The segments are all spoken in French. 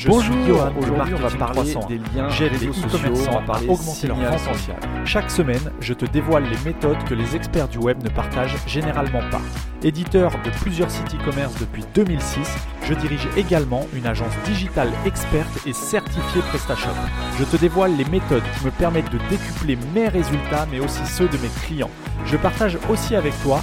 Je Bonjour, aujourd'hui on va parler 301. des liens, des les réseaux sociaux, on à va parler augmenter leur vente. Chaque semaine, je te dévoile les méthodes que les experts du web ne partagent généralement pas. Éditeur de plusieurs sites e-commerce depuis 2006, je dirige également une agence digitale experte et certifiée PrestaShop. Je te dévoile les méthodes qui me permettent de décupler mes résultats mais aussi ceux de mes clients. Je partage aussi avec toi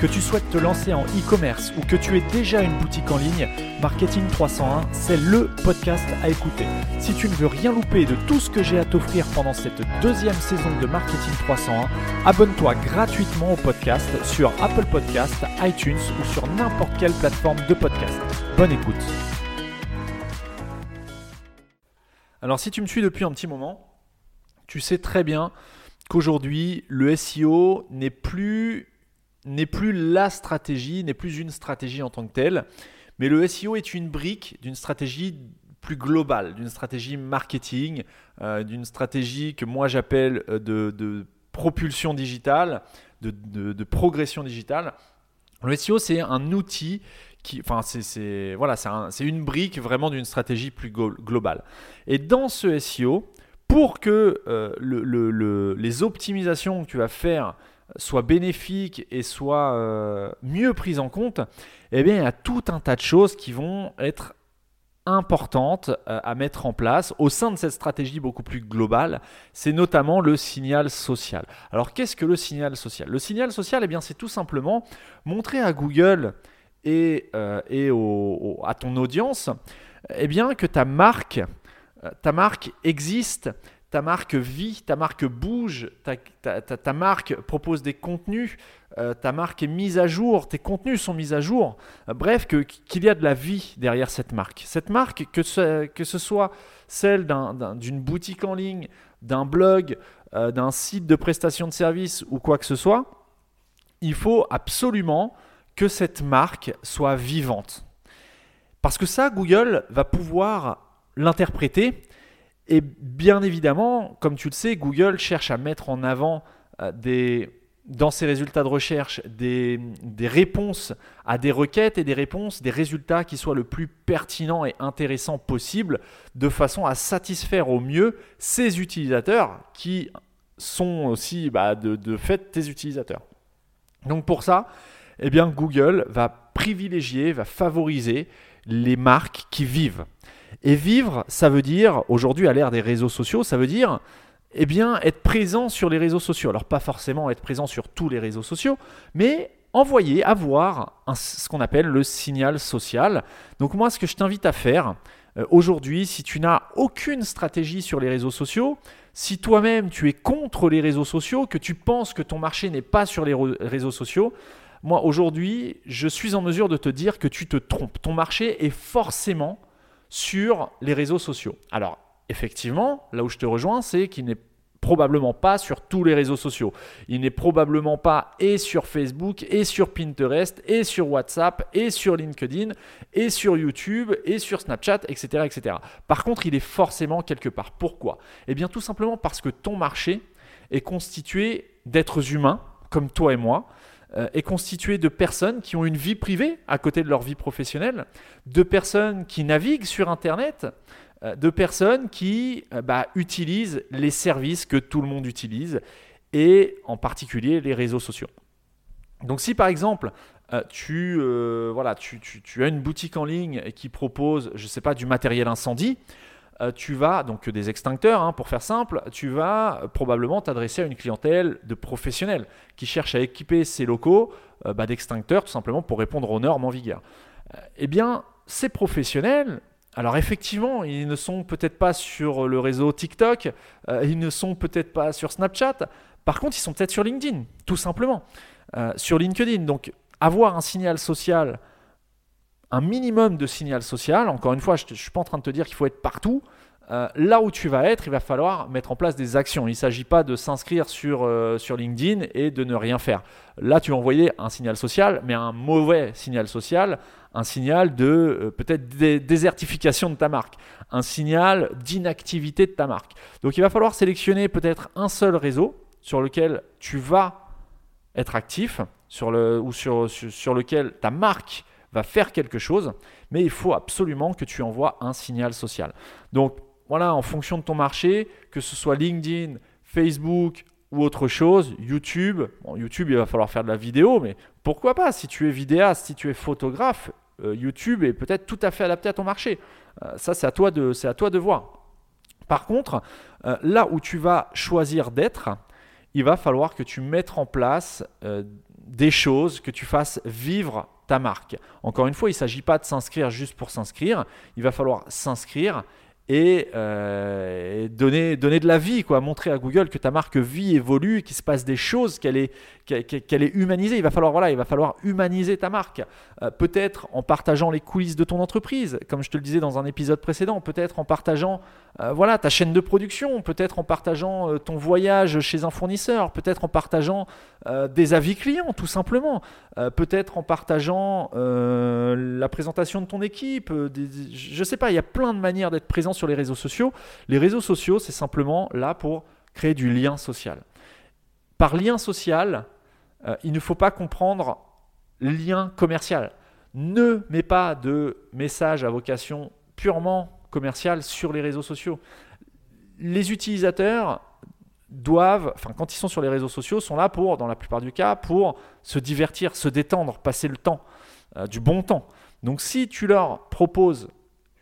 Que tu souhaites te lancer en e-commerce ou que tu aies déjà une boutique en ligne, Marketing 301, c'est le podcast à écouter. Si tu ne veux rien louper de tout ce que j'ai à t'offrir pendant cette deuxième saison de Marketing 301, abonne-toi gratuitement au podcast sur Apple Podcast, iTunes ou sur n'importe quelle plateforme de podcast. Bonne écoute. Alors si tu me suis depuis un petit moment, tu sais très bien qu'aujourd'hui le SEO n'est plus n'est plus la stratégie, n'est plus une stratégie en tant que telle, mais le SEO est une brique d'une stratégie plus globale, d'une stratégie marketing, euh, d'une stratégie que moi j'appelle euh, de, propulsion digitale, de, progression digitale. Le SEO, c'est un outil qui, enfin, c'est voilà, c'est une brique vraiment d'une stratégie plus globale. Et dans ce SEO, pour que euh, le, le, le, les optimisations que tu vas faire soient bénéfiques et soient euh, mieux prises en compte, eh bien, il y a tout un tas de choses qui vont être importantes euh, à mettre en place au sein de cette stratégie beaucoup plus globale, c'est notamment le signal social. Alors qu'est-ce que le signal social? Le signal social, eh bien, c'est tout simplement montrer à Google et, euh, à ton audience eh bien, que ta marque existe, ta marque vit, ta marque bouge, ta, marque propose des contenus, euh, ta marque est mise à jour, tes contenus sont mis à jour. Euh, bref, qu'il y a de la vie derrière cette marque. Cette marque, que ce, soit celle d'un, d'un, d'une boutique en ligne, d'un blog, euh, d'un site de prestation de services ou quoi que ce soit, il faut absolument que cette marque soit vivante. Parce que ça, Google va pouvoir l'interpréter et bien évidemment, comme tu le sais, Google cherche à mettre en avant euh, des, dans ses résultats de recherche des, des, réponses à des requêtes et des réponses, des résultats qui soient le plus pertinents et intéressants possible, de façon à satisfaire au mieux ses utilisateurs qui sont aussi bah, de, de fait tes utilisateurs. Donc pour ça, eh bien, Google va privilégier, va favoriser les marques qui vivent. Et vivre, ça veut dire, aujourd'hui à l'ère des réseaux sociaux, ça veut dire eh bien, être présent sur les réseaux sociaux. Alors pas forcément être présent sur tous les réseaux sociaux, mais envoyer, avoir ce qu'on appelle le signal social. Donc moi, ce que je t'invite à faire euh, aujourd'hui, si tu n'as aucune stratégie sur les réseaux sociaux, si toi-même tu es contre les réseaux sociaux, que tu penses que ton marché n'est pas sur les réseaux sociaux, moi aujourd'hui, je suis en mesure de te dire que tu te trompes. Ton marché est forcément sur les réseaux sociaux. Alors, effectivement, là où je te rejoins, c'est qu'il n'est probablement pas sur tous les réseaux sociaux. Il n'est probablement pas et sur Facebook, et sur Pinterest, et sur WhatsApp, et sur LinkedIn, et sur YouTube, et sur Snapchat, etc. etc. Par contre, il est forcément quelque part. Pourquoi? Eh bien, tout simplement parce que ton marché est constitué d'êtres humains, comme toi et moi, euh, est constitué de personnes qui ont une vie privée à côté de leur vie professionnelle, de personnes qui naviguent sur Internet, euh, de personnes qui euh, bah, utilisent les services que tout le monde utilise, et en particulier les réseaux sociaux. Donc si par exemple tu, voilà, tu, tu, tu, as une boutique en ligne qui propose, je sais pas, du matériel incendie, tu vas, donc des extincteurs hein, pour faire simple, tu vas probablement t'adresser à une clientèle de professionnels qui cherchent à équiper ses locaux euh, bah, d'extincteurs tout simplement pour répondre aux normes en vigueur. Euh, eh bien, ces professionnels, alors effectivement, ils ne sont peut-être pas sur le réseau TikTok, euh, ils ne sont peut-être pas sur Snapchat, par contre, ils sont peut-être sur LinkedIn, tout simplement. Euh, sur LinkedIn, donc avoir un signal social un minimum de signal social. Encore une fois, je ne suis pas en train de te dire qu'il faut être partout. euh, là où tu vas être, il va falloir mettre en place des actions. Il ne s'agit pas de s'inscrire sur, euh, sur LinkedIn et de ne rien faire. Là, tu vas envoyer un signal social, mais un mauvais signal social, un signal de euh, peut-être désertification de ta marque, un signal d'inactivité de ta marque. Donc il va falloir sélectionner peut-être un seul réseau sur lequel tu vas être actif, sur le, ou sur, sur lequel ta marque va faire quelque chose, mais il faut absolument que tu envoies un signal social. Donc voilà, en fonction de ton marché, que ce soit LinkedIn, Facebook ou autre chose, YouTube. YouTube, il va falloir faire de la vidéo, mais pourquoi pas Si tu es vidéaste, si tu es photographe, euh, YouTube est peut-être tout à fait adapté à ton marché. Euh, ça, c'est à, toi de, c'est à toi de voir. Par contre, euh, là où tu vas choisir d'être, il va falloir que tu mettes en place des choses, que tu fasses vivre ta marque. Encore une fois, il ne s'agit pas de s'inscrire juste pour s'inscrire. Il va falloir s'inscrire euh, et, donner, donner de la vie, quoi, montrer à Google que ta marque vit, évolue, qu'il se passe des choses, qu'elle est, qu'elle est humanisée. Il va falloir, voilà, il va falloir humaniser ta marque. Euh, peut-être en partageant les coulisses de ton entreprise, comme je te le disais dans un épisode précédent. Peut-être en partageant euh, voilà, ta chaîne de production. Peut-être en partageant ton voyage chez un fournisseur. Peut-être en partageant des avis clients, tout simplement. peut-être en partageant la présentation de ton équipe. je ne sais pas, il y a plein de manières d'être présent sur les réseaux sociaux. Les réseaux sociaux, c'est simplement là pour créer du lien social. Par lien social, euh, il ne faut pas comprendre lien commercial. Ne mets pas de message à vocation purement commerciale sur les réseaux sociaux. Les utilisateurs doivent, enfin quand ils sont sur les réseaux sociaux, sont là pour, dans la plupart du cas, pour se divertir, se détendre, passer le temps, euh, du bon temps. Donc si tu leur proposes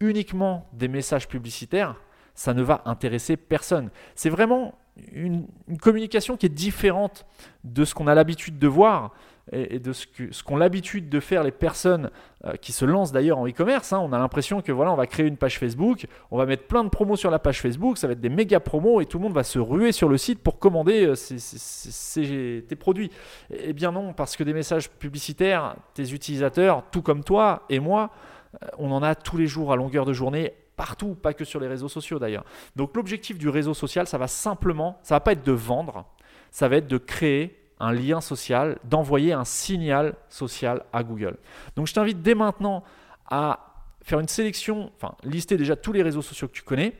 uniquement des messages publicitaires, ça ne va intéresser personne. C'est vraiment une, communication qui est différente de ce qu'on a l'habitude de voir et, de ce qu'ont l'habitude de faire les personnes euh, qui se lancent d'ailleurs en e-commerce. Hein. On a l'impression que voilà, on va créer une page Facebook, on va mettre plein de promos sur la page Facebook, ça va être des méga promos et tout le monde va se ruer sur le site pour commander euh, tes produits. Eh bien non, parce que des messages publicitaires, tes utilisateurs, tout comme toi et moi, on en a tous les jours à longueur de journée partout, pas que sur les réseaux sociaux d'ailleurs. Donc l'objectif du réseau social, ça va simplement, ça va pas être de vendre, ça va être de créer un lien social, d'envoyer un signal social à Google. Donc je t'invite dès maintenant à faire une sélection, enfin lister déjà tous les réseaux sociaux que tu connais,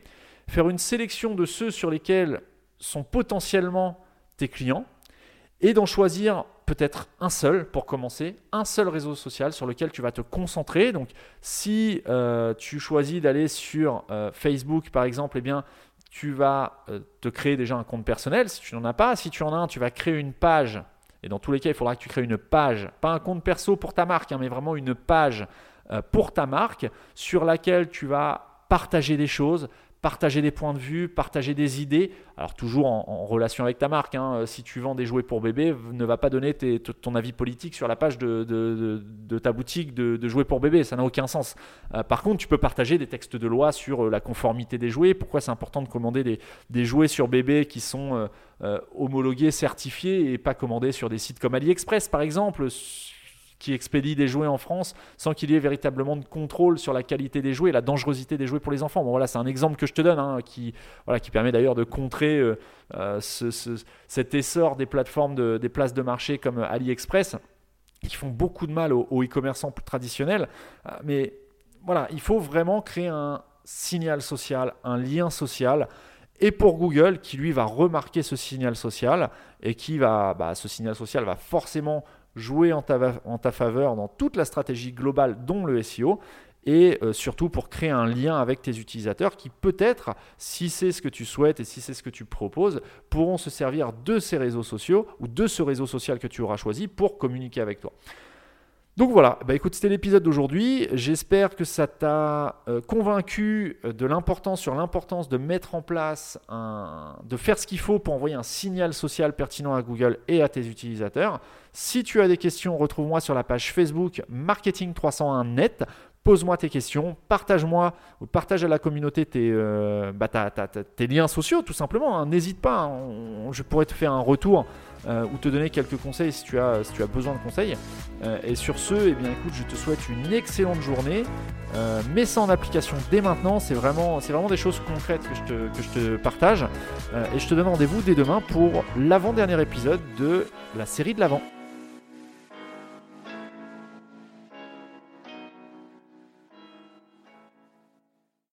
faire une sélection de ceux sur lesquels sont potentiellement tes clients et d'en choisir peut-être un seul pour commencer, un seul réseau social sur lequel tu vas te concentrer. Donc si euh, tu choisis d'aller sur euh, Facebook par exemple, eh bien tu vas euh, te créer déjà un compte personnel si tu n'en as pas. Si tu en as un, tu vas créer une page. Et dans tous les cas, il faudra que tu crées une page, pas un compte perso pour ta marque, hein, mais vraiment une page pour ta marque sur laquelle tu vas partager des choses, partager des points de vue, partager des idées. Alors toujours en, relation avec ta marque. Hein. Euh, si tu vends des jouets pour bébé, ne va pas donner ton avis politique sur la page de, ta boutique de, jouets pour bébé. Ça n'a aucun sens. Euh, par contre, tu peux partager des textes de loi sur euh, la conformité des jouets. Pourquoi c'est important de commander des, jouets sur bébé qui sont homologués, certifiés et pas commandés sur des sites comme AliExpress par exemple? Qui expédie des jouets en France sans qu'il y ait véritablement de contrôle sur la qualité des jouets, la dangerosité des jouets pour les enfants. Bon, voilà, c'est un exemple que je te donne, hein, qui, voilà, qui permet d'ailleurs de contrer euh, euh, cet essor des plateformes, de, des places de marché comme AliExpress, qui font beaucoup de mal aux, e-commerçants traditionnels. Euh, mais voilà, il faut vraiment créer un signal social, un lien social et pour Google qui lui va remarquer ce signal social et qui va, bah, ce signal social va forcément jouer en ta, faveur dans toute la stratégie globale, dont le SEO, et euh, surtout pour créer un lien avec tes utilisateurs qui peut-être, si c'est ce que tu souhaites et si c'est ce que tu proposes, pourront se servir de ces réseaux sociaux ou de ce réseau social que tu auras choisi pour communiquer avec toi. Donc voilà, bah écoute, c'était l'épisode d'aujourd'hui. J'espère que ça t'a euh, convaincu euh, de l'importance sur l'importance de mettre en place, un, de faire ce qu'il faut pour envoyer un signal social pertinent à Google et à tes utilisateurs. Si tu as des questions, retrouve-moi sur la page Facebook Marketing 301 Net. Pose-moi tes questions, partage-moi ou partage à la communauté tes, euh, bah, liens sociaux tout simplement. Hein. N'hésite pas, hein. je pourrais te faire un retour ou te donner quelques conseils si tu as, besoin de conseils. et sur ce, eh bien, écoute, je te souhaite une excellente journée. mets ça en application dès maintenant, c'est vraiment, vraiment des choses concrètes que je te, que je te partage. et je te donne rendez-vous dès demain pour l'avant-dernier épisode de la série de l'avant.